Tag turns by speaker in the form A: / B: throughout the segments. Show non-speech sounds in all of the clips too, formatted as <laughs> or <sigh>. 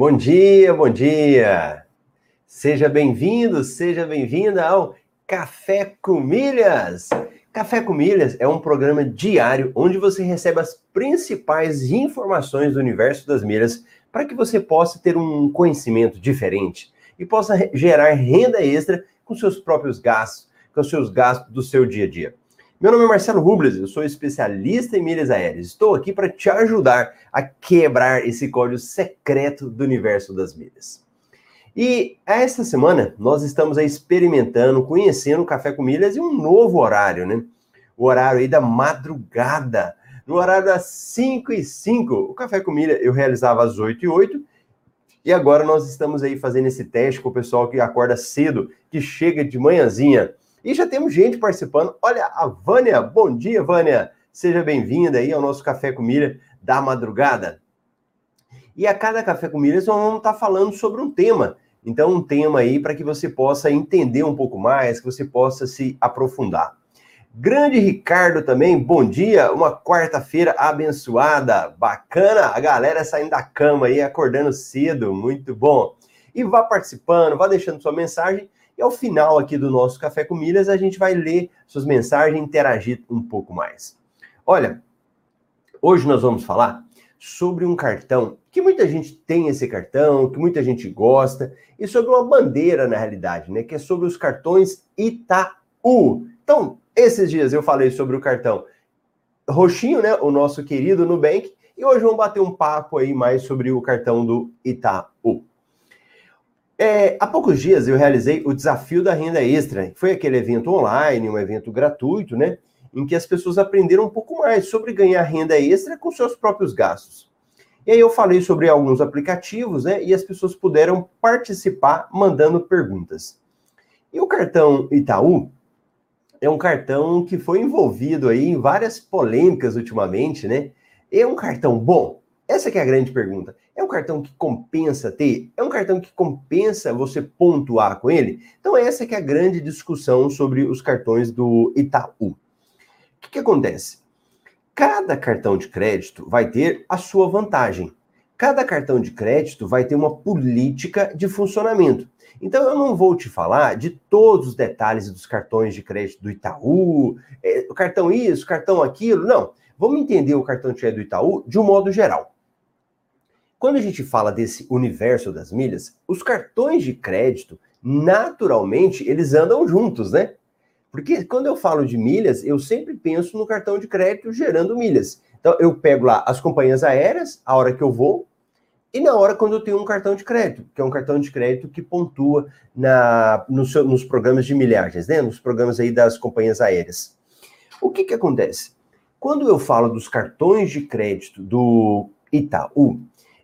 A: Bom dia, bom dia. Seja bem-vindo, seja bem-vinda ao Café com Milhas. Café com Milhas é um programa diário onde você recebe as principais informações do universo das milhas para que você possa ter um conhecimento diferente e possa gerar renda extra com seus próprios gastos, com seus gastos do seu dia a dia. Meu nome é Marcelo Rubles, eu sou especialista em milhas aéreas. Estou aqui para te ajudar a quebrar esse código secreto do universo das milhas. E esta semana nós estamos experimentando, conhecendo o Café com Milhas e um novo horário, né? O horário aí da madrugada, no horário das 5 e 5. O Café com Milha eu realizava às 8 e 8 e agora nós estamos aí fazendo esse teste com o pessoal que acorda cedo, que chega de manhãzinha e já temos gente participando. Olha, a Vânia, bom dia, Vânia. Seja bem-vinda aí ao nosso Café com Milha da madrugada. E a cada Café com Milhas nós vamos estar falando sobre um tema. Então, um tema aí para que você possa entender um pouco mais, que você possa se aprofundar. Grande Ricardo também, bom dia, uma quarta-feira abençoada, bacana, a galera saindo da cama aí, acordando cedo, muito bom. E vá participando, vá deixando sua mensagem e ao final aqui do nosso Café com Milhas, a gente vai ler suas mensagens e interagir um pouco mais. Olha, hoje nós vamos falar sobre um cartão que muita gente tem esse cartão, que muita gente gosta, e sobre uma bandeira na realidade, né? Que é sobre os cartões Itaú. Então, esses dias eu falei sobre o cartão roxinho, né? O nosso querido Nubank, e hoje vamos bater um papo aí mais sobre o cartão do Itaú. É, há poucos dias eu realizei o desafio da renda extra. Foi aquele evento online, um evento gratuito, né? Em que as pessoas aprenderam um pouco mais sobre ganhar renda extra com seus próprios gastos. E aí eu falei sobre alguns aplicativos, né? E as pessoas puderam participar mandando perguntas. E o cartão Itaú é um cartão que foi envolvido aí em várias polêmicas ultimamente, né? É um cartão bom? Essa é a grande pergunta. É um cartão que compensa ter? É um cartão que compensa você pontuar com ele? Então essa é a grande discussão sobre os cartões do Itaú. O que, que acontece? Cada cartão de crédito vai ter a sua vantagem. Cada cartão de crédito vai ter uma política de funcionamento. Então eu não vou te falar de todos os detalhes dos cartões de crédito do Itaú, é, o cartão isso, cartão aquilo, não. Vamos entender o cartão de crédito do Itaú de um modo geral. Quando a gente fala desse universo das milhas, os cartões de crédito, naturalmente, eles andam juntos, né? Porque quando eu falo de milhas, eu sempre penso no cartão de crédito gerando milhas. Então, eu pego lá as companhias aéreas, a hora que eu vou, e na hora quando eu tenho um cartão de crédito, que é um cartão de crédito que pontua na, no seu, nos programas de milhagens, né? Nos programas aí das companhias aéreas. O que que acontece? Quando eu falo dos cartões de crédito do Itaú,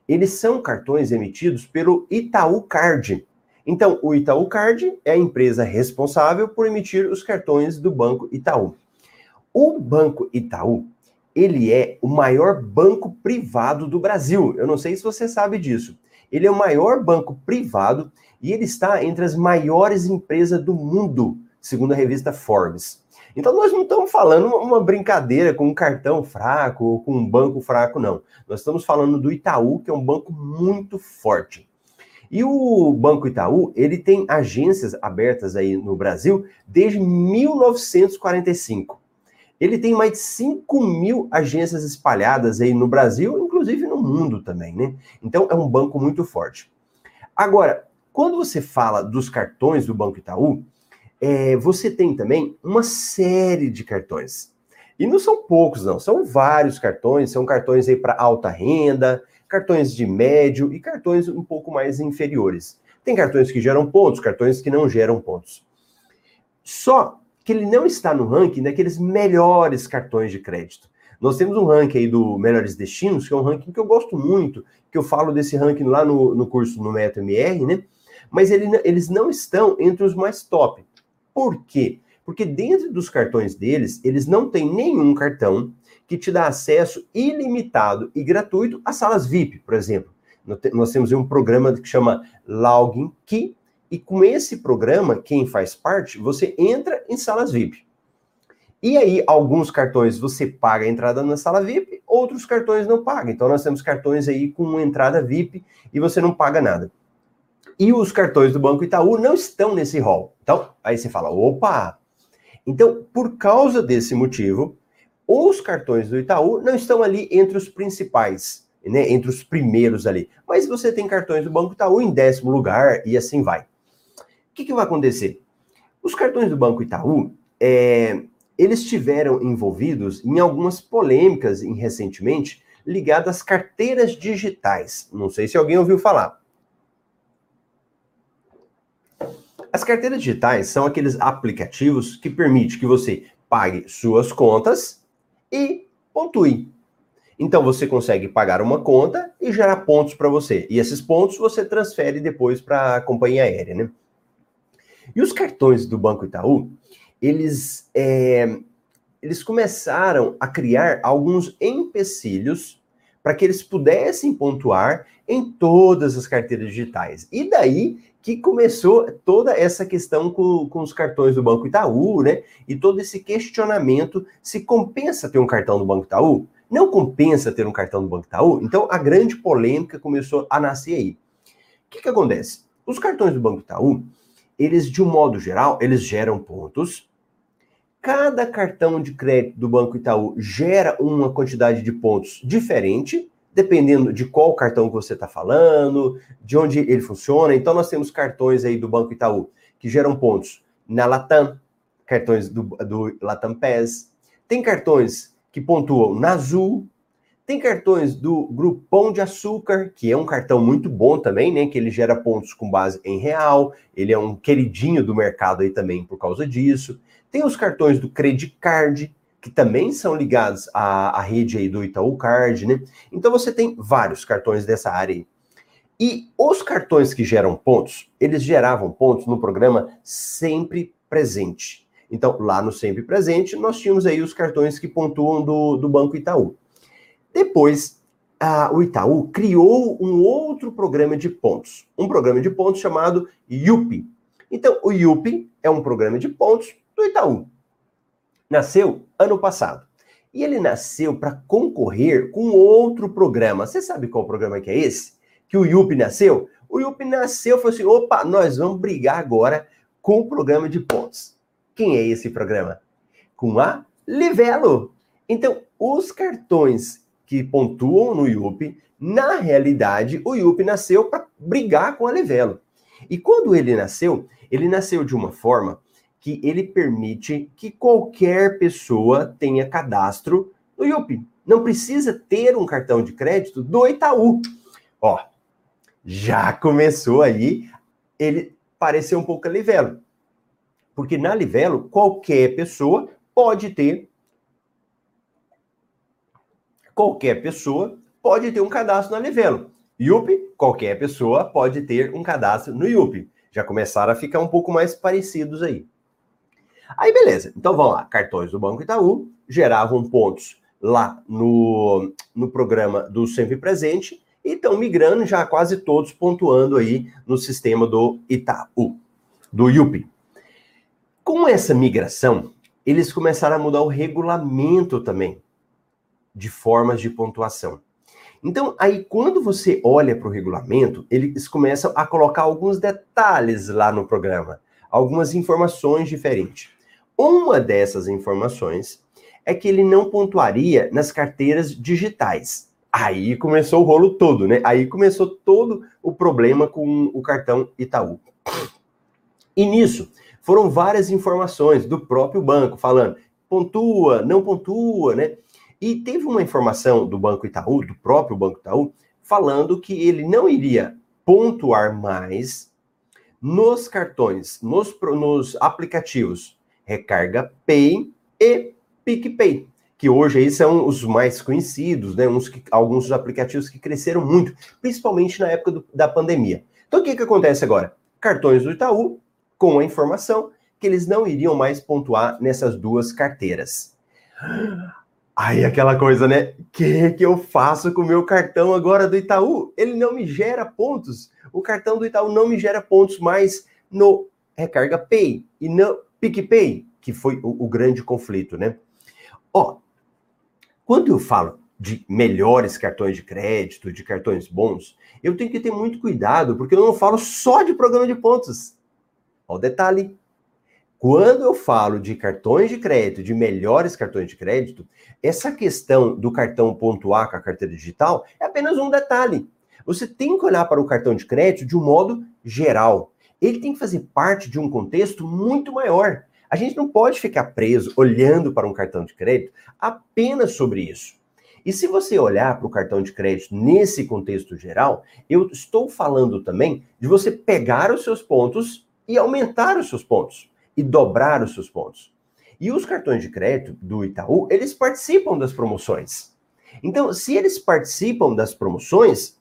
A: eles são cartões emitidos pelo Itaú Card. Então, o Itaú Card é a empresa responsável por emitir os cartões do Banco Itaú. O Banco Itaú, ele é o maior banco privado do Brasil. Eu não sei se você sabe disso. Ele é o maior banco privado e ele está entre as maiores empresas do mundo, segundo a revista Forbes. Então, nós não estamos falando uma brincadeira com um cartão fraco ou com um banco fraco, não. Nós estamos falando do Itaú, que é um banco muito forte. E o Banco Itaú, ele tem agências abertas aí no Brasil desde 1945. Ele tem mais de 5 mil agências espalhadas aí no Brasil, inclusive no mundo também, né? Então é um banco muito forte. Agora, quando você fala dos cartões do Banco Itaú, é, você tem também uma série de cartões. E não são poucos, não, são vários cartões, são cartões aí para alta renda, cartões de médio e cartões um pouco mais inferiores. Tem cartões que geram pontos, cartões que não geram pontos. Só que ele não está no ranking daqueles melhores cartões de crédito. Nós temos um ranking aí do Melhores Destinos, que é um ranking que eu gosto muito, que eu falo desse ranking lá no, no curso no MetaMR, né? Mas ele, eles não estão entre os mais top. Por quê? Porque dentro dos cartões deles, eles não têm nenhum cartão que te dá acesso ilimitado e gratuito às salas VIP, por exemplo. Nós temos um programa que chama Login Key, e com esse programa, quem faz parte, você entra em salas VIP. E aí, alguns cartões você paga a entrada na sala VIP, outros cartões não pagam. Então, nós temos cartões aí com entrada VIP e você não paga nada. E os cartões do Banco Itaú não estão nesse rol. Então, aí você fala, opa! Então, por causa desse motivo, os cartões do Itaú não estão ali entre os principais, né, entre os primeiros ali. Mas você tem cartões do Banco Itaú em décimo lugar e assim vai. O que, que vai acontecer? Os cartões do Banco Itaú, é, eles estiveram envolvidos em algumas polêmicas em, recentemente ligadas às carteiras digitais. Não sei se alguém ouviu falar. As carteiras digitais são aqueles aplicativos que permitem que você pague suas contas e pontue. Então você consegue pagar uma conta e gerar pontos para você. E esses pontos você transfere depois para a companhia aérea, né? E os cartões do Banco Itaú, eles, é, eles começaram a criar alguns empecilhos para que eles pudessem pontuar em todas as carteiras digitais. E daí que começou toda essa questão com, com os cartões do Banco Itaú, né? E todo esse questionamento se compensa ter um cartão do Banco Itaú? Não compensa ter um cartão do Banco Itaú? Então a grande polêmica começou a nascer aí. O que, que acontece? Os cartões do Banco Itaú, eles, de um modo geral, eles geram pontos. Cada cartão de crédito do Banco Itaú gera uma quantidade de pontos diferente, dependendo de qual cartão que você está falando, de onde ele funciona. Então, nós temos cartões aí do Banco Itaú que geram pontos na Latam, cartões do, do Latam PES. Tem cartões que pontuam na Azul, tem cartões do Grupão de Açúcar, que é um cartão muito bom também, né? Que ele gera pontos com base em real. Ele é um queridinho do mercado aí também por causa disso. Tem os cartões do Credit Card, que também são ligados à, à rede aí do Itaú Card, né? Então você tem vários cartões dessa área aí. E os cartões que geram pontos, eles geravam pontos no programa Sempre Presente. Então, lá no Sempre Presente, nós tínhamos aí os cartões que pontuam do, do Banco Itaú. Depois, a, o Itaú criou um outro programa de pontos, um programa de pontos chamado YUP. Então, o YUP é um programa de pontos do Itaú. Nasceu ano passado. E ele nasceu para concorrer com outro programa. Você sabe qual programa que é esse? Que o YUP nasceu? O YUP nasceu e falou assim: opa, nós vamos brigar agora com o programa de pontos. Quem é esse programa? Com a Livelo. Então, os cartões que pontuam no IUP, na realidade, o IUP nasceu para brigar com a Livelo. E quando ele nasceu, ele nasceu de uma forma que ele permite que qualquer pessoa tenha cadastro no IUP. Não precisa ter um cartão de crédito do Itaú. Ó, já começou aí, ele pareceu um pouco a Livelo. Porque na Livelo, qualquer pessoa pode ter qualquer pessoa pode ter um cadastro na Livelo. IUP, qualquer pessoa pode ter um cadastro no IUP. Já começaram a ficar um pouco mais parecidos aí. Aí, beleza. Então, vamos lá. Cartões do Banco Itaú geravam pontos lá no, no programa do Sempre Presente e estão migrando já quase todos pontuando aí no sistema do Itaú, do IUP. Com essa migração, eles começaram a mudar o regulamento também de formas de pontuação. Então, aí quando você olha para o regulamento, eles começam a colocar alguns detalhes lá no programa, algumas informações diferentes. Uma dessas informações é que ele não pontuaria nas carteiras digitais. Aí começou o rolo todo, né? Aí começou todo o problema com o cartão Itaú. E nisso foram várias informações do próprio banco falando pontua, não pontua, né? E teve uma informação do Banco Itaú, do próprio Banco Itaú, falando que ele não iria pontuar mais nos cartões, nos, nos aplicativos Recarga Pay e PicPay, que hoje aí são os mais conhecidos, né? Uns que, alguns dos aplicativos que cresceram muito, principalmente na época do, da pandemia. Então o que, que acontece agora? Cartões do Itaú com a informação que eles não iriam mais pontuar nessas duas carteiras. Aí aquela coisa, né? O que, que eu faço com o meu cartão agora do Itaú? Ele não me gera pontos. O cartão do Itaú não me gera pontos mais no Recarga Pay e no PicPay, que foi o, o grande conflito, né? Ó, quando eu falo de melhores cartões de crédito, de cartões bons, eu tenho que ter muito cuidado, porque eu não falo só de programa de pontos. Olha o detalhe. Quando eu falo de cartões de crédito, de melhores cartões de crédito, essa questão do cartão pontuar com a carteira digital é apenas um detalhe. Você tem que olhar para o cartão de crédito de um modo geral. Ele tem que fazer parte de um contexto muito maior. A gente não pode ficar preso olhando para um cartão de crédito apenas sobre isso. E se você olhar para o cartão de crédito nesse contexto geral, eu estou falando também de você pegar os seus pontos e aumentar os seus pontos e dobrar os seus pontos. E os cartões de crédito do Itaú, eles participam das promoções. Então, se eles participam das promoções,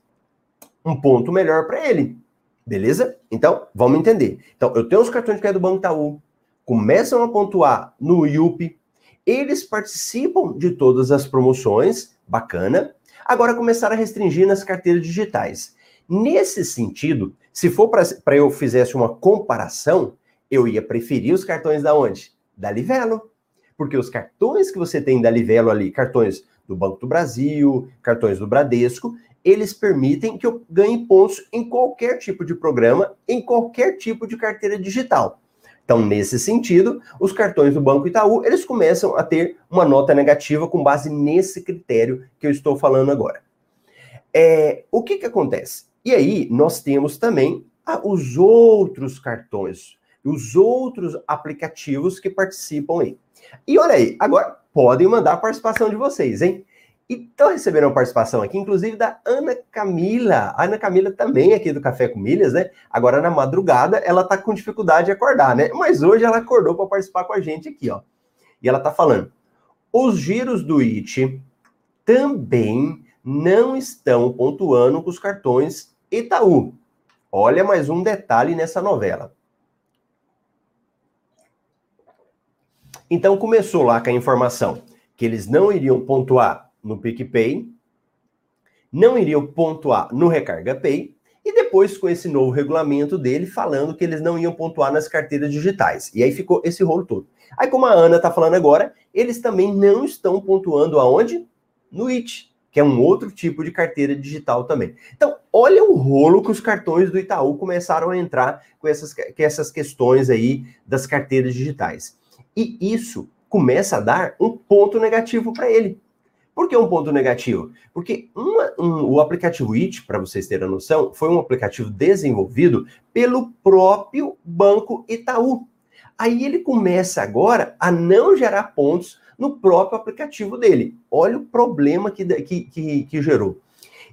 A: um ponto melhor para ele. Beleza? Então, vamos entender. Então, eu tenho os cartões de crédito do Banco Itaú, começam a pontuar no IUP, eles participam de todas as promoções, bacana. Agora começaram a restringir nas carteiras digitais. Nesse sentido, se for para eu fizesse uma comparação, eu ia preferir os cartões da onde? Da Livelo. Porque os cartões que você tem da Livelo ali, cartões do Banco do Brasil, cartões do Bradesco, eles permitem que eu ganhe pontos em qualquer tipo de programa, em qualquer tipo de carteira digital. Então, nesse sentido, os cartões do Banco Itaú, eles começam a ter uma nota negativa com base nesse critério que eu estou falando agora. É, o que que acontece? E aí, nós temos também ah, os outros cartões, os outros aplicativos que participam aí. E olha aí, agora podem mandar a participação de vocês, hein? E estão recebendo uma participação aqui, inclusive da Ana Camila. A Ana Camila também aqui do Café com Milhas, né? Agora na madrugada ela tá com dificuldade de acordar, né? Mas hoje ela acordou para participar com a gente aqui, ó. E ela tá falando: os giros do IT também não estão pontuando com os cartões Itaú. Olha mais um detalhe nessa novela. Então começou lá com a informação que eles não iriam pontuar no PicPay, não iriam pontuar no Recarga Pay, e depois com esse novo regulamento dele falando que eles não iam pontuar nas carteiras digitais. E aí ficou esse rolo todo. Aí, como a Ana está falando agora, eles também não estão pontuando aonde? No IT, que é um outro tipo de carteira digital também. Então, olha o rolo que os cartões do Itaú começaram a entrar com essas, com essas questões aí das carteiras digitais. E isso começa a dar um ponto negativo para ele. Por que um ponto negativo? Porque uma, um, o aplicativo IT, para vocês terem a noção, foi um aplicativo desenvolvido pelo próprio Banco Itaú. Aí ele começa agora a não gerar pontos no próprio aplicativo dele. Olha o problema que, que, que, que gerou.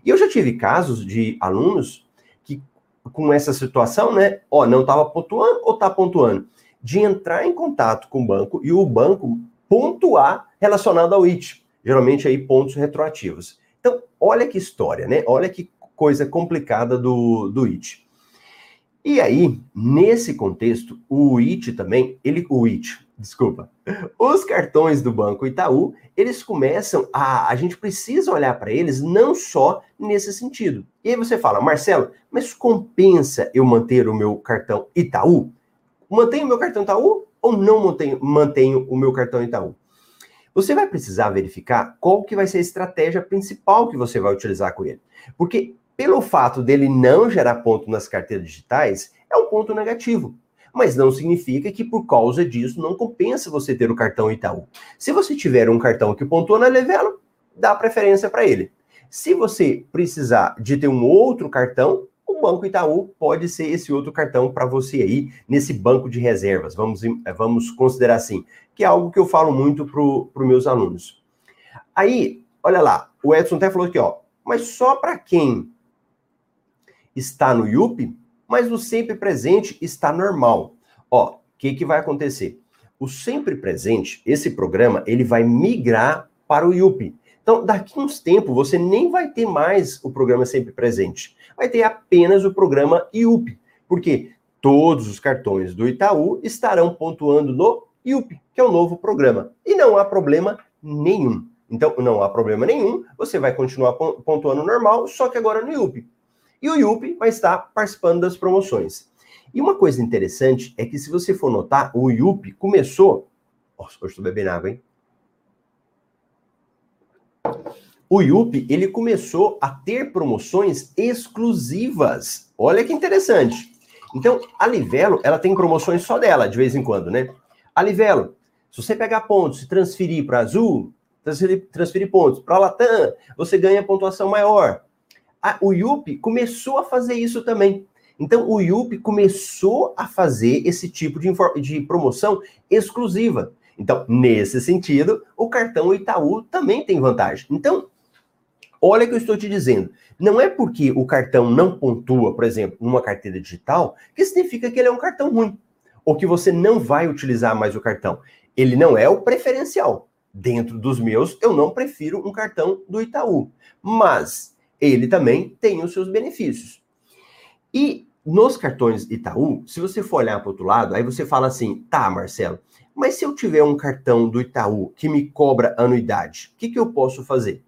A: E eu já tive casos de alunos que, com essa situação, né? Ó, não estava pontuando ou está pontuando? De entrar em contato com o banco e o banco pontuar relacionado ao IT geralmente aí pontos retroativos. Então, olha que história, né? Olha que coisa complicada do, do IT. E aí, nesse contexto, o IT também, ele, o IT, desculpa, os cartões do Banco Itaú, eles começam a, a gente precisa olhar para eles não só nesse sentido. E aí você fala, Marcelo, mas compensa eu manter o meu cartão Itaú? Mantenho o meu cartão Itaú ou não mantenho, mantenho o meu cartão Itaú? Você vai precisar verificar qual que vai ser a estratégia principal que você vai utilizar com ele. Porque pelo fato dele não gerar ponto nas carteiras digitais, é um ponto negativo. Mas não significa que por causa disso não compensa você ter o cartão Itaú. Se você tiver um cartão que pontua na Levelo, dá preferência para ele. Se você precisar de ter um outro cartão, o Banco Itaú pode ser esse outro cartão para você aí nesse banco de reservas. Vamos, vamos considerar assim que é algo que eu falo muito para os meus alunos. Aí, olha lá, o Edson até falou aqui, ó, mas só para quem está no IUP, mas o sempre presente está normal. Ó, o que, que vai acontecer? O sempre presente, esse programa, ele vai migrar para o IUP. Então, daqui uns tempos, você nem vai ter mais o programa sempre presente. Vai ter apenas o programa IUP. Porque todos os cartões do Itaú estarão pontuando no IUP, que é o novo programa. E não há problema nenhum. Então, não há problema nenhum, você vai continuar pontuando normal, só que agora no IUP. E o IUP vai estar participando das promoções. E uma coisa interessante é que, se você for notar, o IUP começou Nossa, hoje estou bebendo água, hein? O Yupi, ele começou a ter promoções exclusivas. Olha que interessante. Então, a Livelo, ela tem promoções só dela, de vez em quando, né? A Livelo, se você pegar pontos e transferir para Azul, transferir, transferir pontos para Latam, você ganha pontuação maior. A, o Yupi começou a fazer isso também. Então, o Yupi começou a fazer esse tipo de, de promoção exclusiva. Então, nesse sentido, o cartão Itaú também tem vantagem. Então, olha que eu estou te dizendo. Não é porque o cartão não pontua, por exemplo, numa carteira digital, que significa que ele é um cartão ruim. Ou que você não vai utilizar mais o cartão. Ele não é o preferencial. Dentro dos meus, eu não prefiro um cartão do Itaú. Mas ele também tem os seus benefícios. E nos cartões Itaú, se você for olhar para o outro lado, aí você fala assim: tá, Marcelo, mas se eu tiver um cartão do Itaú que me cobra anuidade, o que, que eu posso fazer?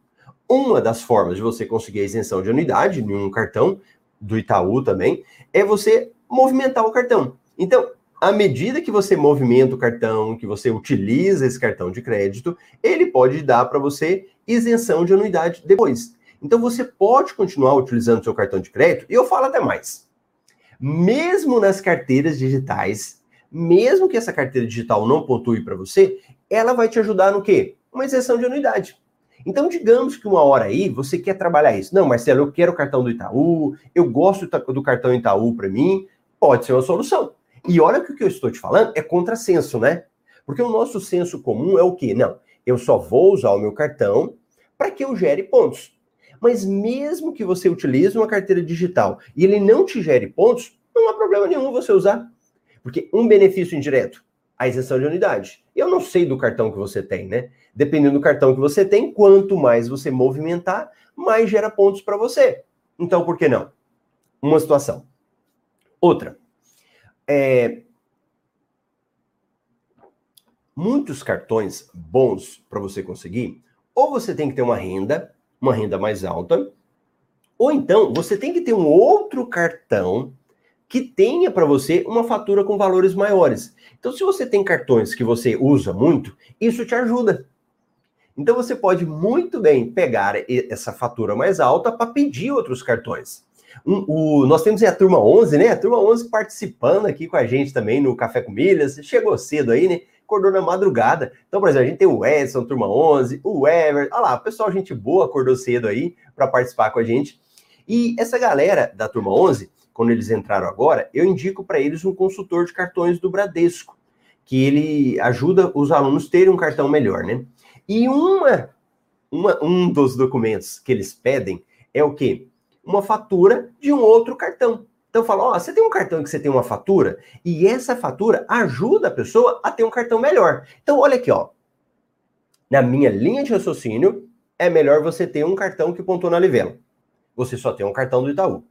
A: Uma das formas de você conseguir a isenção de anuidade em um cartão do Itaú também é você movimentar o cartão. Então, à medida que você movimenta o cartão, que você utiliza esse cartão de crédito, ele pode dar para você isenção de anuidade depois. Então, você pode continuar utilizando seu cartão de crédito, e eu falo até mais. Mesmo nas carteiras digitais, mesmo que essa carteira digital não pontue para você, ela vai te ajudar no quê? Uma isenção de anuidade. Então, digamos que uma hora aí você quer trabalhar isso. Não, Marcelo, eu quero o cartão do Itaú, eu gosto do cartão Itaú para mim, pode ser uma solução. E olha que o que eu estou te falando é contrassenso, né? Porque o nosso senso comum é o quê? Não, eu só vou usar o meu cartão para que eu gere pontos. Mas mesmo que você utilize uma carteira digital e ele não te gere pontos, não há problema nenhum você usar. Porque um benefício indireto, a isenção de unidade. Eu não sei do cartão que você tem, né? Dependendo do cartão que você tem, quanto mais você movimentar, mais gera pontos para você. Então, por que não? Uma situação. Outra. É... Muitos cartões bons para você conseguir, ou você tem que ter uma renda, uma renda mais alta, ou então você tem que ter um outro cartão que tenha para você uma fatura com valores maiores. Então, se você tem cartões que você usa muito, isso te ajuda. Então, você pode muito bem pegar essa fatura mais alta para pedir outros cartões. Um, o, nós temos a turma 11, né? A turma 11 participando aqui com a gente também no Café com Milhas. Chegou cedo aí, né? Acordou na madrugada. Então, por exemplo, a gente tem o Edson, turma 11, o Ever. Olha lá, o pessoal, gente boa, acordou cedo aí para participar com a gente. E essa galera da turma 11, quando eles entraram agora, eu indico para eles um consultor de cartões do Bradesco, que ele ajuda os alunos a terem um cartão melhor, né? E uma, uma, um dos documentos que eles pedem é o quê? Uma fatura de um outro cartão. Então fala, ó, oh, você tem um cartão que você tem uma fatura e essa fatura ajuda a pessoa a ter um cartão melhor. Então olha aqui, ó. Na minha linha de raciocínio, é melhor você ter um cartão que pontou na livela. Você só tem um cartão do Itaú.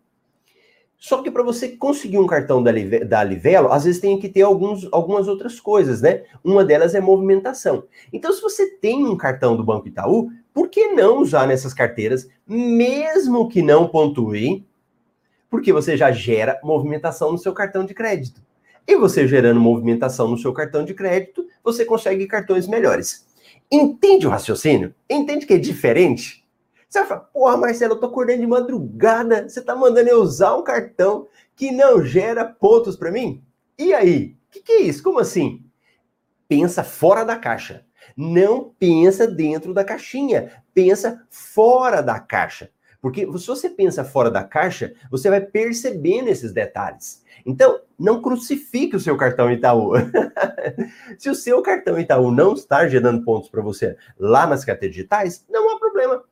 A: Só que para você conseguir um cartão da, da Livelo, às vezes tem que ter alguns, algumas outras coisas, né? Uma delas é movimentação. Então, se você tem um cartão do Banco Itaú, por que não usar nessas carteiras, mesmo que não pontue? Porque você já gera movimentação no seu cartão de crédito. E você gerando movimentação no seu cartão de crédito, você consegue cartões melhores. Entende o raciocínio? Entende que é diferente? Você vai falar, porra, Marcelo, eu tô acordando de madrugada, você tá mandando eu usar um cartão que não gera pontos para mim? E aí? O que, que é isso? Como assim? Pensa fora da caixa. Não pensa dentro da caixinha. Pensa fora da caixa. Porque se você pensa fora da caixa, você vai percebendo esses detalhes. Então, não crucifique o seu cartão Itaú. <laughs> se o seu cartão Itaú não está gerando pontos para você lá nas carteiras digitais, não há problema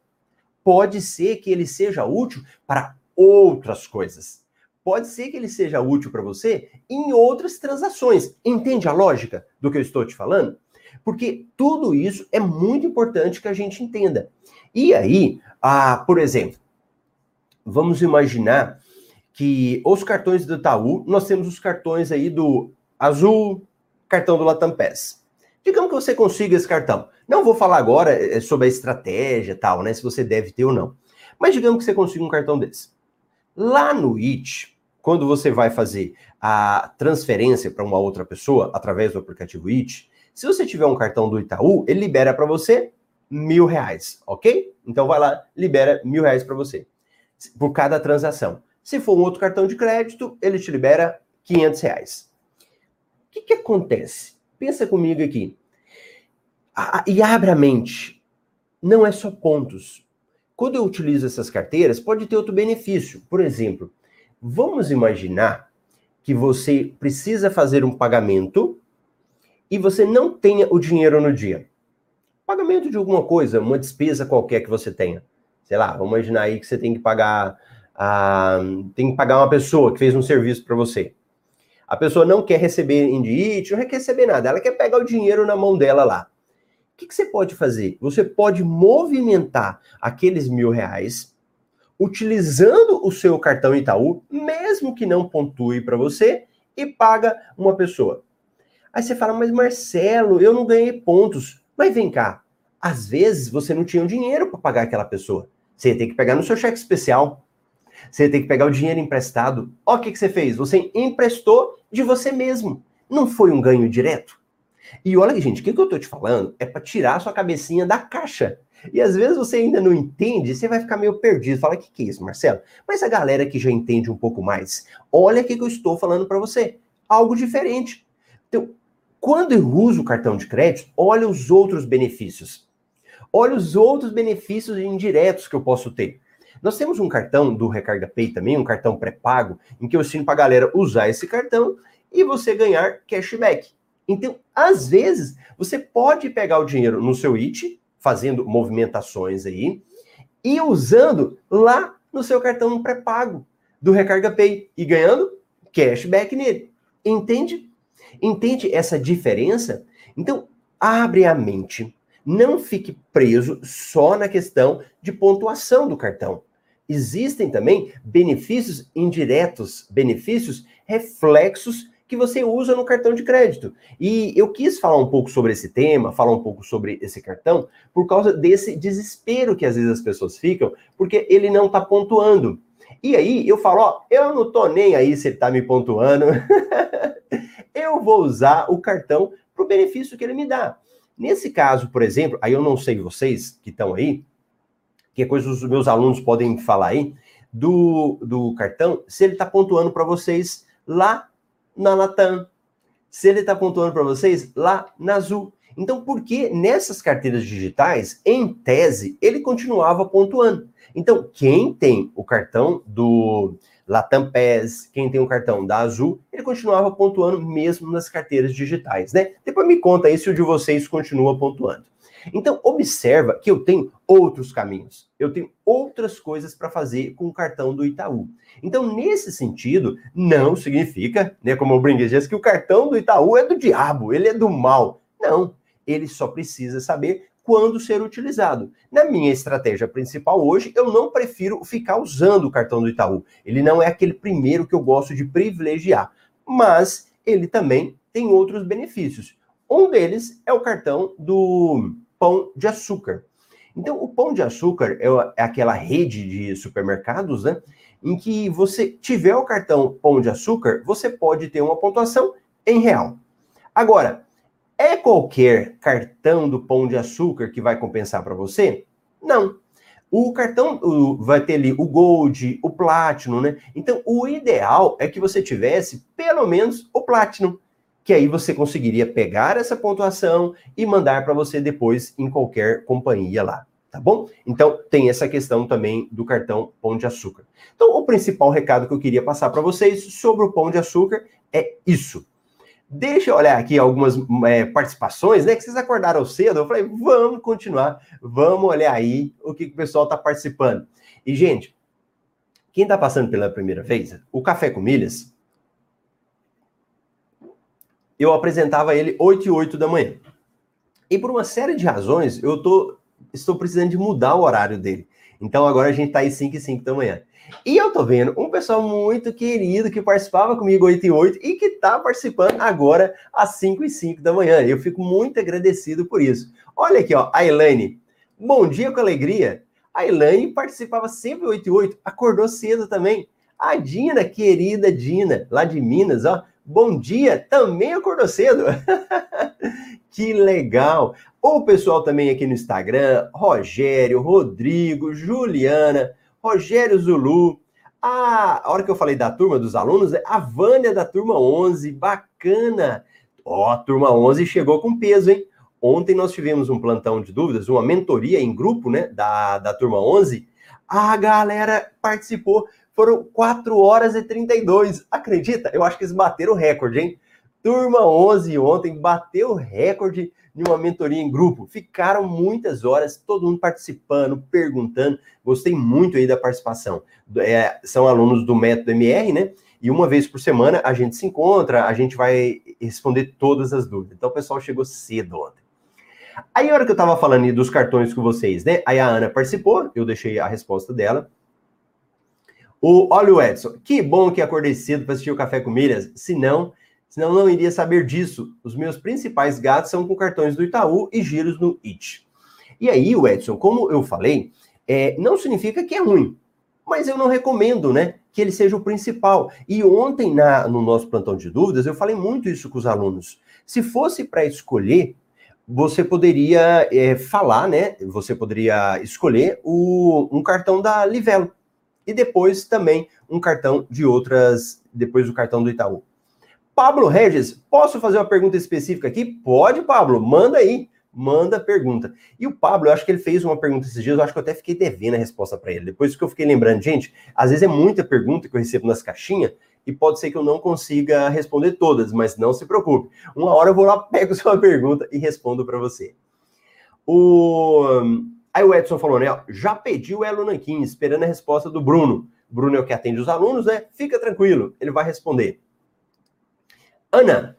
A: pode ser que ele seja útil para outras coisas. Pode ser que ele seja útil para você em outras transações. Entende a lógica do que eu estou te falando? Porque tudo isso é muito importante que a gente entenda. E aí, ah, por exemplo, vamos imaginar que os cartões do Itaú, nós temos os cartões aí do Azul, cartão do Latam Pass. Digamos que você consiga esse cartão. Não vou falar agora eh, sobre a estratégia tal, né? Se você deve ter ou não. Mas digamos que você consiga um cartão desse. Lá no IT, quando você vai fazer a transferência para uma outra pessoa através do aplicativo IT, Se você tiver um cartão do Itaú, ele libera para você mil reais, ok? Então vai lá, libera mil reais para você por cada transação. Se for um outro cartão de crédito, ele te libera 500 reais. O que, que acontece? Pensa comigo aqui. e abre a mente. Não é só pontos. Quando eu utilizo essas carteiras, pode ter outro benefício. Por exemplo, vamos imaginar que você precisa fazer um pagamento e você não tenha o dinheiro no dia. Pagamento de alguma coisa, uma despesa qualquer que você tenha. Sei lá, vamos imaginar aí que você tem que pagar, uh, tem que pagar uma pessoa que fez um serviço para você. A pessoa não quer receber em DIT, não quer receber nada, ela quer pegar o dinheiro na mão dela lá. O que, que você pode fazer? Você pode movimentar aqueles mil reais utilizando o seu cartão Itaú, mesmo que não pontue para você, e paga uma pessoa. Aí você fala, mas Marcelo, eu não ganhei pontos. Mas vem cá, às vezes você não tinha o dinheiro para pagar aquela pessoa. Você ter que pegar no seu cheque especial. Você ter que pegar o dinheiro emprestado. Olha o que, que você fez. Você emprestou de você mesmo. Não foi um ganho direto? E olha, gente, o que, que eu tô te falando é para tirar sua cabecinha da caixa. E às vezes você ainda não entende, você vai ficar meio perdido. Fala, o que, que é isso, Marcelo? Mas a galera que já entende um pouco mais, olha o que, que eu estou falando para você. Algo diferente. Então, quando eu uso o cartão de crédito, olha os outros benefícios. Olha os outros benefícios indiretos que eu posso ter. Nós temos um cartão do Recarga Pay também, um cartão pré-pago, em que eu ensino para a galera usar esse cartão e você ganhar cashback. Então, às vezes, você pode pegar o dinheiro no seu IT, fazendo movimentações aí, e usando lá no seu cartão pré-pago do Recarga Pay e ganhando cashback nele. Entende? Entende essa diferença? Então, abre a mente. Não fique preso só na questão de pontuação do cartão. Existem também benefícios indiretos, benefícios reflexos que você usa no cartão de crédito. E eu quis falar um pouco sobre esse tema, falar um pouco sobre esse cartão, por causa desse desespero que às vezes as pessoas ficam, porque ele não está pontuando. E aí eu falo, ó, eu não tô nem aí se ele tá me pontuando. <laughs> eu vou usar o cartão para o benefício que ele me dá. Nesse caso, por exemplo, aí eu não sei vocês que estão aí, que é coisa os meus alunos podem falar aí, do, do cartão, se ele está pontuando para vocês lá na Latam, se ele está pontuando para vocês lá na Azul. Então, por que nessas carteiras digitais, em tese, ele continuava pontuando? Então, quem tem o cartão do Latam PES, quem tem o cartão da Azul, ele continuava pontuando mesmo nas carteiras digitais, né? Depois me conta aí se o de vocês continua pontuando. Então, observa que eu tenho outros caminhos, eu tenho outras coisas para fazer com o cartão do Itaú. Então, nesse sentido, não significa, né, como o brinquei que o cartão do Itaú é do diabo, ele é do mal. Não, ele só precisa saber quando ser utilizado. Na minha estratégia principal hoje, eu não prefiro ficar usando o cartão do Itaú. Ele não é aquele primeiro que eu gosto de privilegiar, mas ele também tem outros benefícios. Um deles é o cartão do Pão de Açúcar. Então, o Pão de Açúcar é, é aquela rede de supermercados, né? Em que você tiver o cartão Pão de Açúcar, você pode ter uma pontuação em real. Agora, é qualquer cartão do Pão de Açúcar que vai compensar para você? Não. O cartão o, vai ter ali o Gold, o Platinum, né? Então, o ideal é que você tivesse pelo menos o Platinum, que aí você conseguiria pegar essa pontuação e mandar para você depois em qualquer companhia lá, tá bom? Então, tem essa questão também do cartão Pão de Açúcar. Então, o principal recado que eu queria passar para vocês sobre o Pão de Açúcar é isso. Deixa eu olhar aqui algumas é, participações, né? Que vocês acordaram cedo. Eu falei, vamos continuar, vamos olhar aí o que, que o pessoal está participando. E, gente, quem está passando pela primeira vez, o Café com Milhas, eu apresentava ele 8 e 8 da manhã. E por uma série de razões, eu tô, estou precisando de mudar o horário dele. Então agora a gente está aí 5 e 5 da manhã. E eu tô vendo um pessoal muito querido que participava comigo 8 e 8 e que tá participando agora às 5 e 5 da manhã. Eu fico muito agradecido por isso. Olha aqui, ó, a Elaine. Bom dia com alegria. A Elaine participava sempre 8 e 8, acordou cedo também. A Dina, querida Dina, lá de Minas, ó. Bom dia, também acordou cedo. <laughs> Que legal! O pessoal também aqui no Instagram, Rogério, Rodrigo, Juliana, Rogério Zulu. a hora que eu falei da turma dos alunos, a Vânia da turma 11, bacana. Ó, a turma 11 chegou com peso, hein? Ontem nós tivemos um plantão de dúvidas, uma mentoria em grupo, né, da, da turma 11. A galera participou, foram 4 horas e 32. Acredita? Eu acho que eles bateram o recorde, hein? Turma 11 ontem bateu o recorde de uma mentoria em grupo. Ficaram muitas horas, todo mundo participando, perguntando. Gostei muito aí da participação. É, são alunos do método MR, né? E uma vez por semana a gente se encontra, a gente vai responder todas as dúvidas. Então o pessoal chegou cedo ontem. Aí a hora que eu tava falando dos cartões com vocês, né? Aí a Ana participou, eu deixei a resposta dela. O, olha o Edson, que bom que acordei cedo para assistir o Café com Milhas, senão, senão não iria saber disso. Os meus principais gatos são com cartões do Itaú e giros no IT. E aí, o Edson, como eu falei, é, não significa que é ruim, mas eu não recomendo, né, que ele seja o principal. E ontem, na, no nosso plantão de dúvidas, eu falei muito isso com os alunos. Se fosse para escolher, você poderia é, falar, né? Você poderia escolher o, um cartão da Livelo e depois também um cartão de outras, depois do cartão do Itaú. Pablo Regis, posso fazer uma pergunta específica aqui? Pode, Pablo, manda aí, manda pergunta. E o Pablo, eu acho que ele fez uma pergunta esses dias, eu acho que eu até fiquei devendo a resposta para ele. Depois que eu fiquei lembrando, gente, às vezes é muita pergunta que eu recebo nas caixinhas, e pode ser que eu não consiga responder todas, mas não se preocupe. Uma hora eu vou lá, pego <laughs> sua pergunta e respondo para você. O... Aí o Edson falou, né? Já pedi o Elo Nanquim, esperando a resposta do Bruno. Bruno é o que atende os alunos, né? Fica tranquilo, ele vai responder. Ana,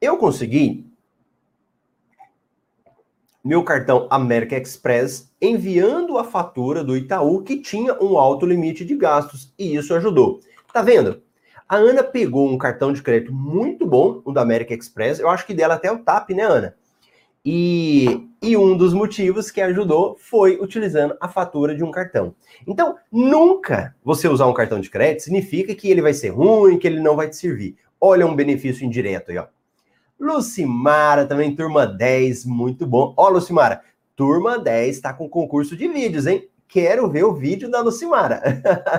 A: eu consegui meu cartão América Express enviando a fatura do Itaú que tinha um alto limite de gastos e isso ajudou. Tá vendo? A Ana pegou um cartão de crédito muito bom, o da América Express. Eu acho que dela até o TAP, né, Ana? E, e um dos motivos que ajudou foi utilizando a fatura de um cartão. Então, nunca você usar um cartão de crédito significa que ele vai ser ruim, que ele não vai te servir. Olha um benefício indireto aí, ó. Lucimara também, turma 10, muito bom. Ó, Lucimara, turma 10 tá com concurso de vídeos, hein? quero ver o vídeo da Lucimara.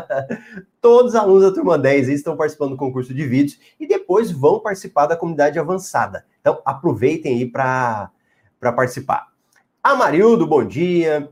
A: <laughs> Todos os alunos da turma 10 estão participando do concurso de vídeos e depois vão participar da comunidade avançada. Então, aproveitem aí para participar. A Marildo, bom dia.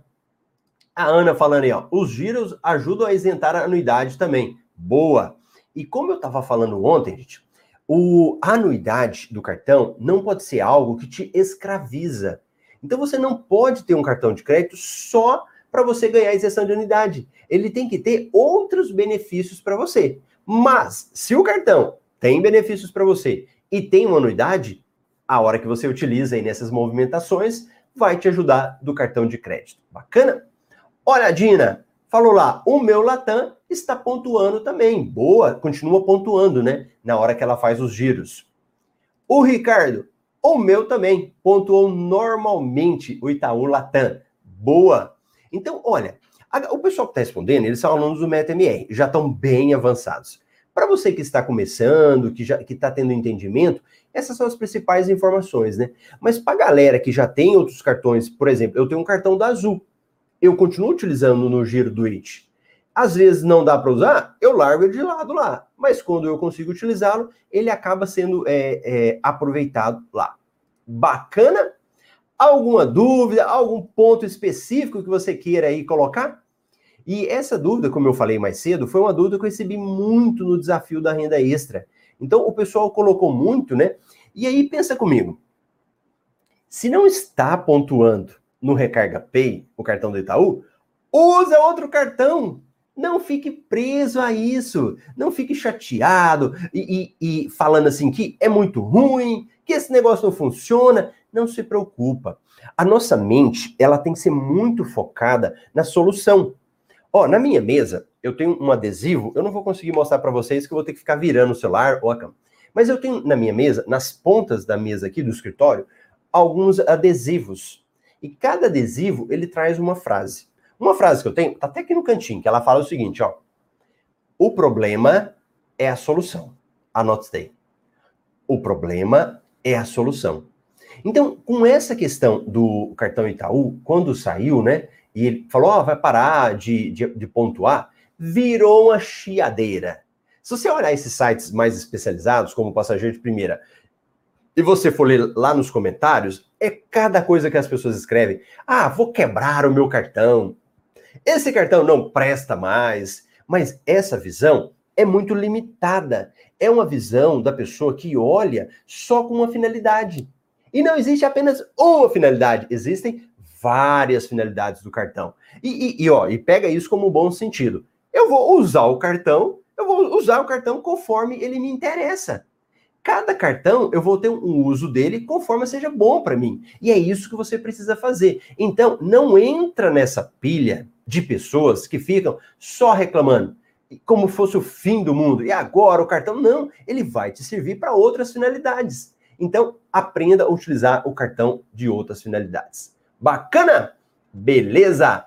A: A Ana falando aí, ó, os giros ajudam a isentar a anuidade também. Boa. E como eu estava falando ontem, gente, o, a anuidade do cartão não pode ser algo que te escraviza. Então você não pode ter um cartão de crédito só para você ganhar isenção de unidade. Ele tem que ter outros benefícios para você. Mas, se o cartão tem benefícios para você e tem uma anuidade, a hora que você utiliza aí nessas movimentações, vai te ajudar do cartão de crédito. Bacana? Olha, Dina, falou lá, o meu Latam está pontuando também. Boa, continua pontuando, né? Na hora que ela faz os giros. O Ricardo, o meu também pontuou normalmente o Itaú Latam. Boa, então, olha, a, o pessoal que está respondendo, eles são alunos do MetaMR, já estão bem avançados. Para você que está começando, que já que está tendo entendimento, essas são as principais informações, né? Mas para galera que já tem outros cartões, por exemplo, eu tenho um cartão da Azul, eu continuo utilizando no giro do IT. Às vezes não dá para usar, eu largo ele de lado lá. Mas quando eu consigo utilizá-lo, ele acaba sendo é, é, aproveitado lá. Bacana? Alguma dúvida, algum ponto específico que você queira aí colocar? E essa dúvida, como eu falei mais cedo, foi uma dúvida que eu recebi muito no desafio da renda extra. Então o pessoal colocou muito, né? E aí pensa comigo. Se não está pontuando no Recarga Pay, o cartão do Itaú, usa outro cartão. Não fique preso a isso. Não fique chateado e, e, e falando assim que é muito ruim, que esse negócio não funciona não se preocupa. A nossa mente, ela tem que ser muito focada na solução. Ó, na minha mesa, eu tenho um adesivo, eu não vou conseguir mostrar para vocês que eu vou ter que ficar virando o celular ou a cama. Mas eu tenho na minha mesa, nas pontas da mesa aqui do escritório, alguns adesivos. E cada adesivo, ele traz uma frase. Uma frase que eu tenho, tá até aqui no cantinho, que ela fala o seguinte, ó. O problema é a solução. Anote aí. O problema é a solução. Então, com essa questão do cartão Itaú, quando saiu, né, e ele falou, ó, oh, vai parar de, de, de pontuar, virou uma chiadeira. Se você olhar esses sites mais especializados, como Passageiro de Primeira, e você for ler lá nos comentários, é cada coisa que as pessoas escrevem. Ah, vou quebrar o meu cartão. Esse cartão não presta mais. Mas essa visão é muito limitada. É uma visão da pessoa que olha só com uma finalidade. E não existe apenas uma finalidade, existem várias finalidades do cartão. E, e, e, ó, e pega isso como um bom sentido. Eu vou usar o cartão, eu vou usar o cartão conforme ele me interessa. Cada cartão eu vou ter um uso dele conforme seja bom para mim. E é isso que você precisa fazer. Então, não entra nessa pilha de pessoas que ficam só reclamando como fosse o fim do mundo. E agora o cartão não, ele vai te servir para outras finalidades. Então, aprenda a utilizar o cartão de outras finalidades. Bacana? Beleza?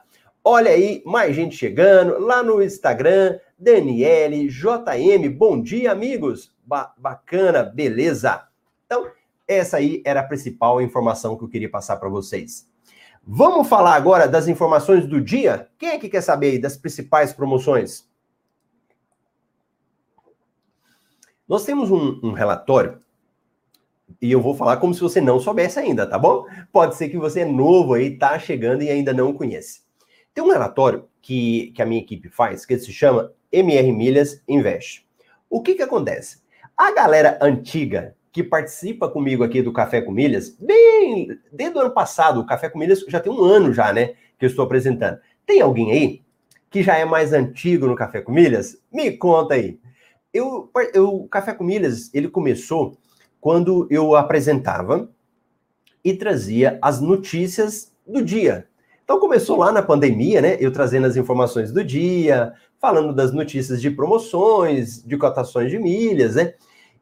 A: Olha aí, mais gente chegando lá no Instagram. Daniele, JM, bom dia, amigos. Ba bacana, beleza. Então, essa aí era a principal informação que eu queria passar para vocês. Vamos falar agora das informações do dia? Quem é que quer saber aí das principais promoções? Nós temos um, um relatório e eu vou falar como se você não soubesse ainda, tá bom? Pode ser que você é novo aí, tá chegando e ainda não conhece. Tem um relatório que, que a minha equipe faz, que se chama MR Milhas Invest. O que que acontece? A galera antiga que participa comigo aqui do Café com Milhas, bem, desde o ano passado, o Café com Milhas já tem um ano já, né, que eu estou apresentando. Tem alguém aí que já é mais antigo no Café com Milhas? Me conta aí. Eu, eu, o Café com Milhas, ele começou quando eu apresentava e trazia as notícias do dia. Então começou lá na pandemia, né? Eu trazendo as informações do dia, falando das notícias de promoções, de cotações de milhas, né?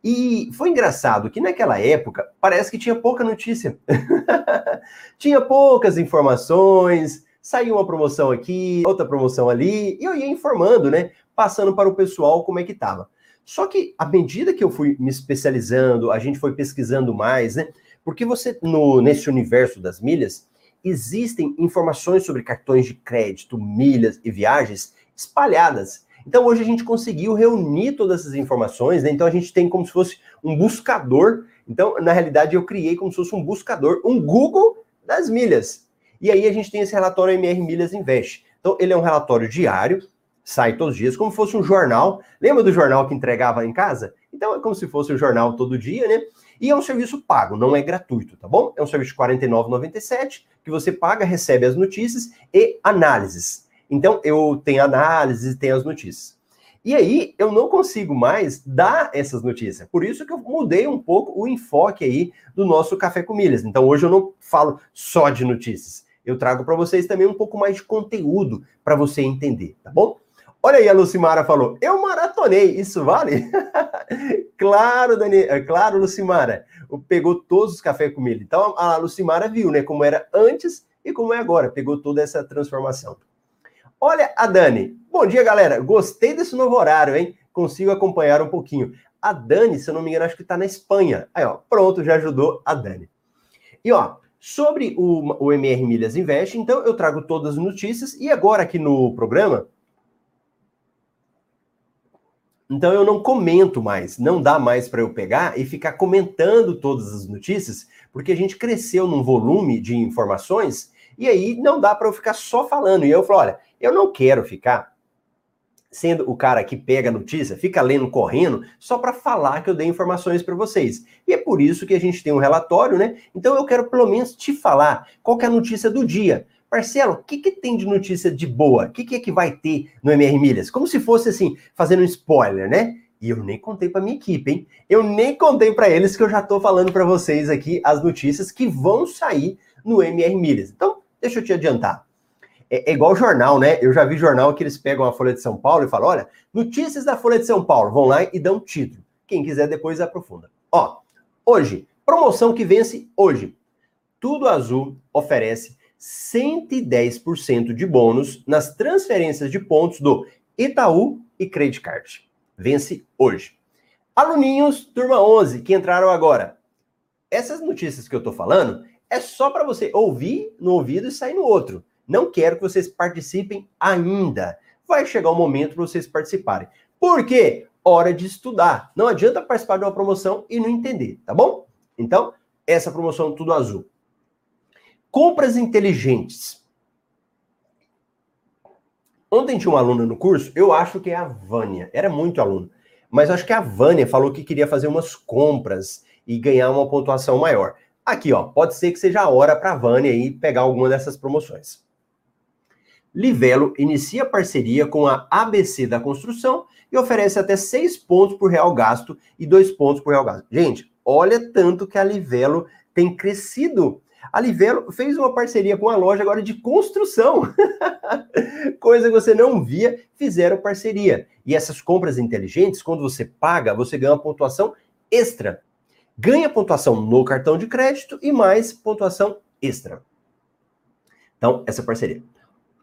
A: E foi engraçado que naquela época parece que tinha pouca notícia. <laughs> tinha poucas informações, saiu uma promoção aqui, outra promoção ali, e eu ia informando, né? Passando para o pessoal como é que estava. Só que à medida que eu fui me especializando, a gente foi pesquisando mais, né? Porque você, no, nesse universo das milhas, existem informações sobre cartões de crédito, milhas e viagens espalhadas. Então hoje a gente conseguiu reunir todas essas informações, né? Então a gente tem como se fosse um buscador. Então, na realidade, eu criei como se fosse um buscador, um Google das milhas. E aí a gente tem esse relatório MR Milhas Invest. Então, ele é um relatório diário, sai todos os dias, como se fosse um jornal. Lembra do jornal que entregava em casa? Então é como se fosse um jornal todo dia, né? E é um serviço pago, não é gratuito, tá bom? É um serviço de R$ 49,97 que você paga, recebe as notícias e análises. Então, eu tenho análises e tenho as notícias. E aí, eu não consigo mais dar essas notícias. Por isso que eu mudei um pouco o enfoque aí do nosso Café com Milhas. Então, hoje eu não falo só de notícias. Eu trago para vocês também um pouco mais de conteúdo para você entender, tá bom? Olha aí, a Lucimara falou: eu maratonei, isso vale? <laughs> claro, Dani, é claro, Lucimara. Pegou todos os cafés com milho. Então a Lucimara viu, né, como era antes e como é agora. Pegou toda essa transformação. Olha a Dani. Bom dia, galera. Gostei desse novo horário, hein? Consigo acompanhar um pouquinho. A Dani, se eu não me engano, acho que está na Espanha. Aí, ó, pronto, já ajudou a Dani. E ó, sobre o, o MR Milhas Invest, então eu trago todas as notícias e agora aqui no programa então eu não comento mais, não dá mais para eu pegar e ficar comentando todas as notícias, porque a gente cresceu num volume de informações e aí não dá para eu ficar só falando. E eu falo, olha, eu não quero ficar sendo o cara que pega a notícia, fica lendo correndo só para falar que eu dei informações para vocês. E é por isso que a gente tem um relatório, né? Então eu quero pelo menos te falar qual é a notícia do dia. Marcelo, o que, que tem de notícia de boa? O que, que é que vai ter no MR Milhas? Como se fosse assim, fazendo um spoiler, né? E eu nem contei para minha equipe, hein? Eu nem contei para eles que eu já estou falando para vocês aqui as notícias que vão sair no MR Milhas. Então, deixa eu te adiantar. É, é, igual jornal, né? Eu já vi jornal que eles pegam a Folha de São Paulo e falam: olha, notícias da Folha de São Paulo. Vão lá e dão título. Quem quiser depois aprofunda. Ó, hoje, promoção que vence hoje. Tudo Azul oferece 110% de bônus nas transferências de pontos do Itaú e Credit Card. Vence hoje. Aluninhos, turma 11, que entraram agora. essas notícias que eu tô falando é só para você ouvir no ouvido e sair no outro. Não quero que vocês participem ainda. Vai chegar o momento para vocês participarem. Por quê? Hora de estudar. Não adianta participar de uma promoção e não entender, tá bom? Então, essa promoção tudo azul. Compras inteligentes. Ontem tinha uma aluna no curso, eu acho que é a Vânia, era muito aluno, mas acho que a Vânia falou que queria fazer umas compras e ganhar uma pontuação maior. Aqui, ó, pode ser que seja a hora para a Vânia aí pegar alguma dessas promoções. Livelo inicia parceria com a ABC da Construção e oferece até 6 pontos por real gasto e 2 pontos por real gasto. Gente, olha tanto que a Livelo tem crescido. A Livelo fez uma parceria com a loja agora de construção. <laughs> Coisa que você não via, fizeram parceria. E essas compras inteligentes, quando você paga, você ganha uma pontuação extra ganha pontuação no cartão de crédito e mais pontuação extra. Então, essa parceria.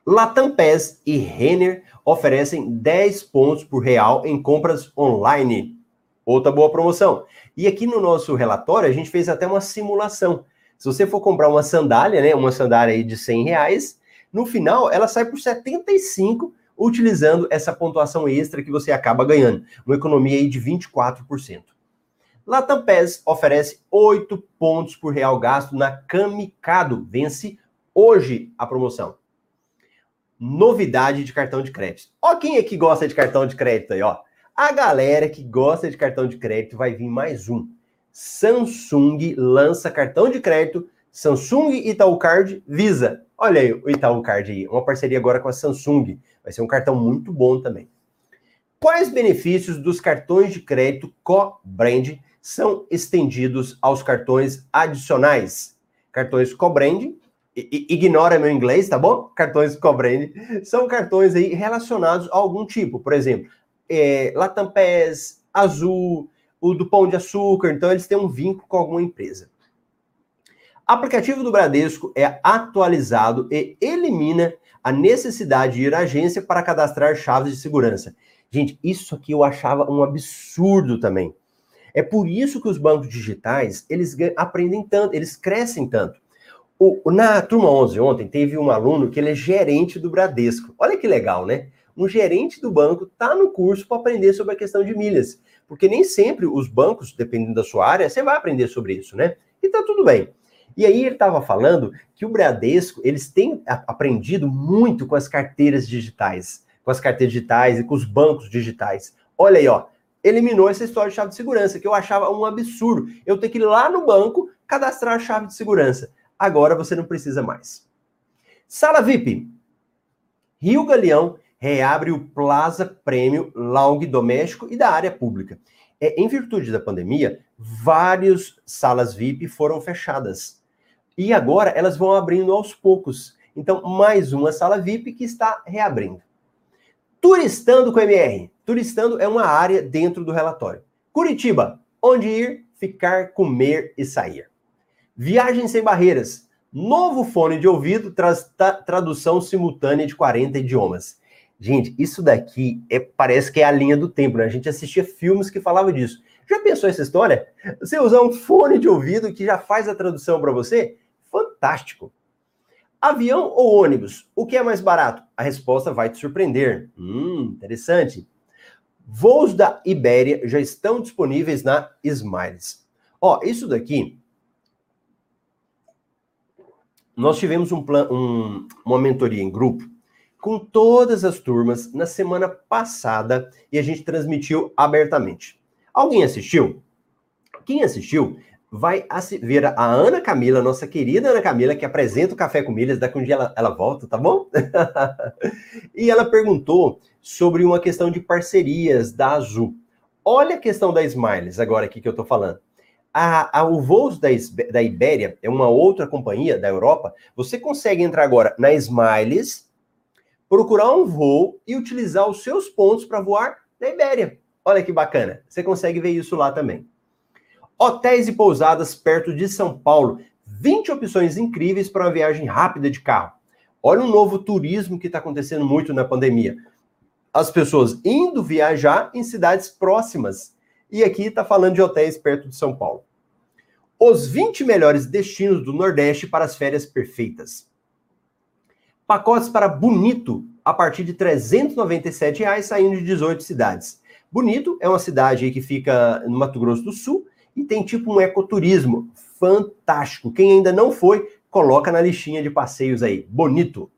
A: Latam PES e Renner oferecem 10 pontos por real em compras online. Outra boa promoção. E aqui no nosso relatório, a gente fez até uma simulação. Se você for comprar uma sandália, né, uma sandália aí de 100 reais, no final ela sai por 75 utilizando essa pontuação extra que você acaba ganhando. Uma economia aí de 24%. Latam PES oferece 8 pontos por real gasto na Camicado. Vence hoje a promoção. Novidade de cartão de crédito. Ó quem é que gosta de cartão de crédito aí, ó. A galera que gosta de cartão de crédito vai vir mais um. Samsung lança cartão de crédito Samsung Itaú Card Visa. Olha aí o Itaú Card aí, uma parceria agora com a Samsung. Vai ser um cartão muito bom também. Quais benefícios dos cartões de crédito co-brand são estendidos aos cartões adicionais. Cartões co-brand, ignora meu inglês, tá bom? Cartões co-brand são cartões aí relacionados a algum tipo, por exemplo, é, Latam PES, Azul, o do Pão de Açúcar, então eles têm um vínculo com alguma empresa. Aplicativo do Bradesco é atualizado e elimina a necessidade de ir à agência para cadastrar chaves de segurança. Gente, isso aqui eu achava um absurdo também. É por isso que os bancos digitais, eles aprendem tanto, eles crescem tanto. O, na turma 11 ontem, teve um aluno que ele é gerente do Bradesco. Olha que legal, né? Um gerente do banco está no curso para aprender sobre a questão de milhas. Porque nem sempre os bancos, dependendo da sua área, você vai aprender sobre isso, né? E tá tudo bem. E aí ele estava falando que o Bradesco, eles têm aprendido muito com as carteiras digitais, com as carteiras digitais e com os bancos digitais. Olha aí, ó, eliminou essa história de chave de segurança, que eu achava um absurdo. Eu ter que ir lá no banco cadastrar a chave de segurança. Agora você não precisa mais. Sala VIP. Rio Galeão reabre o Plaza Prêmio Lounge Doméstico e da área pública. É, em virtude da pandemia, várias salas VIP foram fechadas. E agora elas vão abrindo aos poucos. Então, mais uma sala VIP que está reabrindo. Turistando com MR. Turistando é uma área dentro do relatório. Curitiba, onde ir, ficar, comer e sair. Viagem sem barreiras. Novo fone de ouvido traz tradução simultânea de 40 idiomas. Gente, isso daqui é, parece que é a linha do tempo, né? A gente assistia filmes que falavam disso. Já pensou essa história? Você usar um fone de ouvido que já faz a tradução para você? Fantástico. Avião ou ônibus? O que é mais barato? A resposta vai te surpreender. Hum, interessante. Voos da Ibéria já estão disponíveis na Smiles. Ó, isso daqui. Nós tivemos um plan, um, uma mentoria em grupo com todas as turmas na semana passada e a gente transmitiu abertamente. Alguém assistiu? Quem assistiu vai ver a Ana Camila, nossa querida Ana Camila, que apresenta o Café com Milhas, daqui um dia ela, ela volta, tá bom? <laughs> e ela perguntou sobre uma questão de parcerias da Azul. Olha a questão da Smiles, agora aqui que eu tô falando. A, a, o voos da, da Ibéria é uma outra companhia da Europa. Você consegue entrar agora na Smiles, procurar um voo e utilizar os seus pontos para voar na Ibéria. Olha que bacana. Você consegue ver isso lá também. Hotéis e pousadas perto de São Paulo. 20 opções incríveis para uma viagem rápida de carro. Olha um novo turismo que está acontecendo muito na pandemia. As pessoas indo viajar em cidades próximas. E aqui está falando de hotéis perto de São Paulo. Os 20 melhores destinos do Nordeste para as férias perfeitas. Pacotes para Bonito, a partir de 397 reais, saindo de 18 cidades. Bonito é uma cidade que fica no Mato Grosso do Sul e tem tipo um ecoturismo fantástico. Quem ainda não foi, coloca na listinha de passeios aí. Bonito.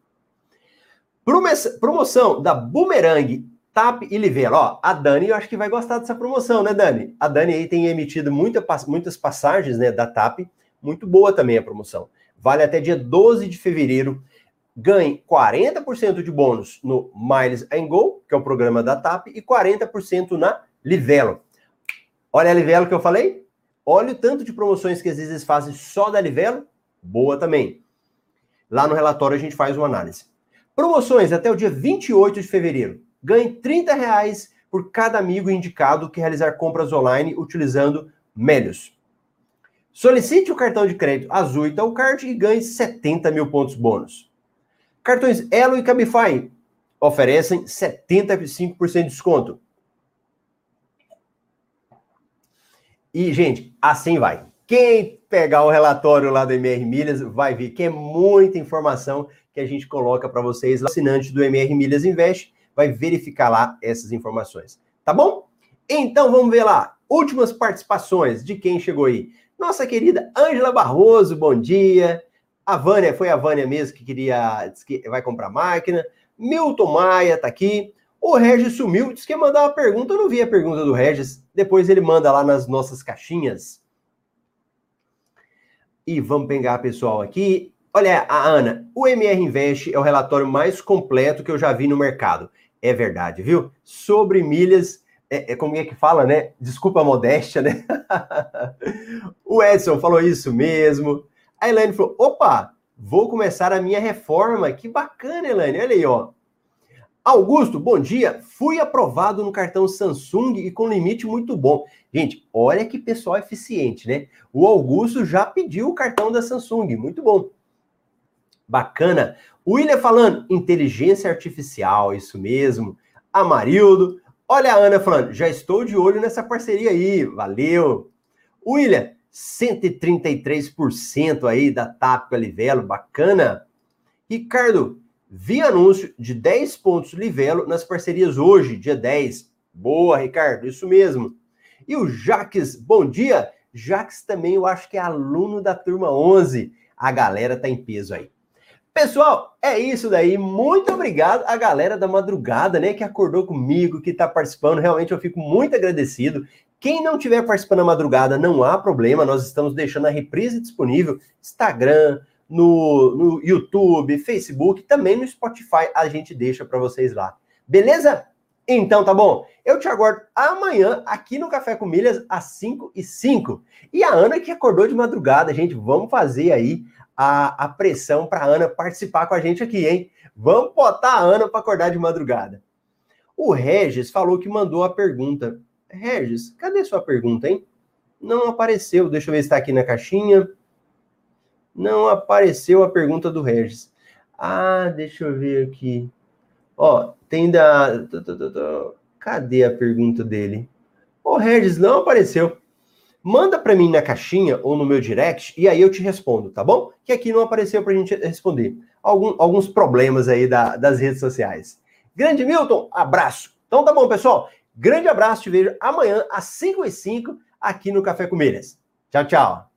A: Promoção da Boomerang TAP e Livelo. Ó, a Dani, eu acho que vai gostar dessa promoção, né, Dani? A Dani aí tem emitido muita, muitas passagens né, da TAP. Muito boa também a promoção. Vale até dia 12 de fevereiro. Ganhe 40% de bônus no Miles and Go, que é o programa da TAP, e 40% na Livelo. Olha a Livelo que eu falei? Olha o tanto de promoções que às vezes fazem só da Livelo. Boa também. Lá no relatório a gente faz uma análise. Promoções até o dia 28 de fevereiro. Ganhe 30 reais por cada amigo indicado que realizar compras online utilizando Melios. Solicite o cartão de crédito Azul Itaúcard e ganhe 70 mil pontos bônus. Cartões Elo e Cabify oferecem 75% de desconto. E, gente, assim vai. Quem pegar o relatório lá do MR Milhas vai ver que é muita informação que a gente coloca para vocês, assinante do MR Milhas Invest, vai verificar lá essas informações. Tá bom? Então vamos ver lá. Últimas participações de quem chegou aí. Nossa querida Ângela Barroso, bom dia. A Vânia, foi a Vânia mesmo que queria, que vai comprar máquina. Milton Maia tá aqui. O Regis sumiu, disse que ia mandar uma pergunta. Eu não vi a pergunta do Regis. Depois ele manda lá nas nossas caixinhas. E vamos pegar, pessoal, aqui. Olha, a Ana, o MR Invest é o relatório mais completo que eu já vi no mercado. É verdade, viu? Sobre milhas, é, é como é que fala, né? Desculpa a modéstia, né? <laughs> o Edson falou isso mesmo. A Elaine falou: opa, vou começar a minha reforma. Que bacana, Elaine. Olha aí, ó. Augusto, bom dia. Fui aprovado no cartão Samsung e com limite muito bom. Gente, olha que pessoal eficiente, né? O Augusto já pediu o cartão da Samsung. Muito bom. Bacana. O William falando, inteligência artificial, isso mesmo. Amarildo. Olha a Ana falando, já estou de olho nessa parceria aí. Valeu. William, 133% aí da TAP Livelo. Bacana. Ricardo, Vi anúncio de 10 pontos Livelo nas parcerias hoje, dia 10. Boa, Ricardo, isso mesmo. E o Jaques, bom dia. Jaques também eu acho que é aluno da turma 11. A galera tá em peso aí. Pessoal, é isso daí. Muito obrigado à galera da madrugada, né, que acordou comigo, que tá participando. Realmente eu fico muito agradecido. Quem não tiver participando da madrugada, não há problema. Nós estamos deixando a reprise disponível, Instagram, no, no YouTube, Facebook, também no Spotify a gente deixa para vocês lá. Beleza? Então tá bom. Eu te aguardo amanhã aqui no Café com Milhas às 5 e 5. E a Ana que acordou de madrugada, gente, vamos fazer aí a, a pressão para a Ana participar com a gente aqui, hein? Vamos botar a Ana para acordar de madrugada. O Regis falou que mandou a pergunta. Regis, cadê sua pergunta, hein? Não apareceu. Deixa eu ver se está aqui na caixinha. Não apareceu a pergunta do Regis. Ah, deixa eu ver aqui. Ó, tem da. Cadê a pergunta dele? Ô, Regis, não apareceu. Manda para mim na caixinha ou no meu direct e aí eu te respondo, tá bom? Que aqui não apareceu para a gente responder. Algum, alguns problemas aí da, das redes sociais. Grande Milton, abraço. Então tá bom, pessoal. Grande abraço, te vejo amanhã às 5 e 5 aqui no Café com Milhas. Tchau, tchau.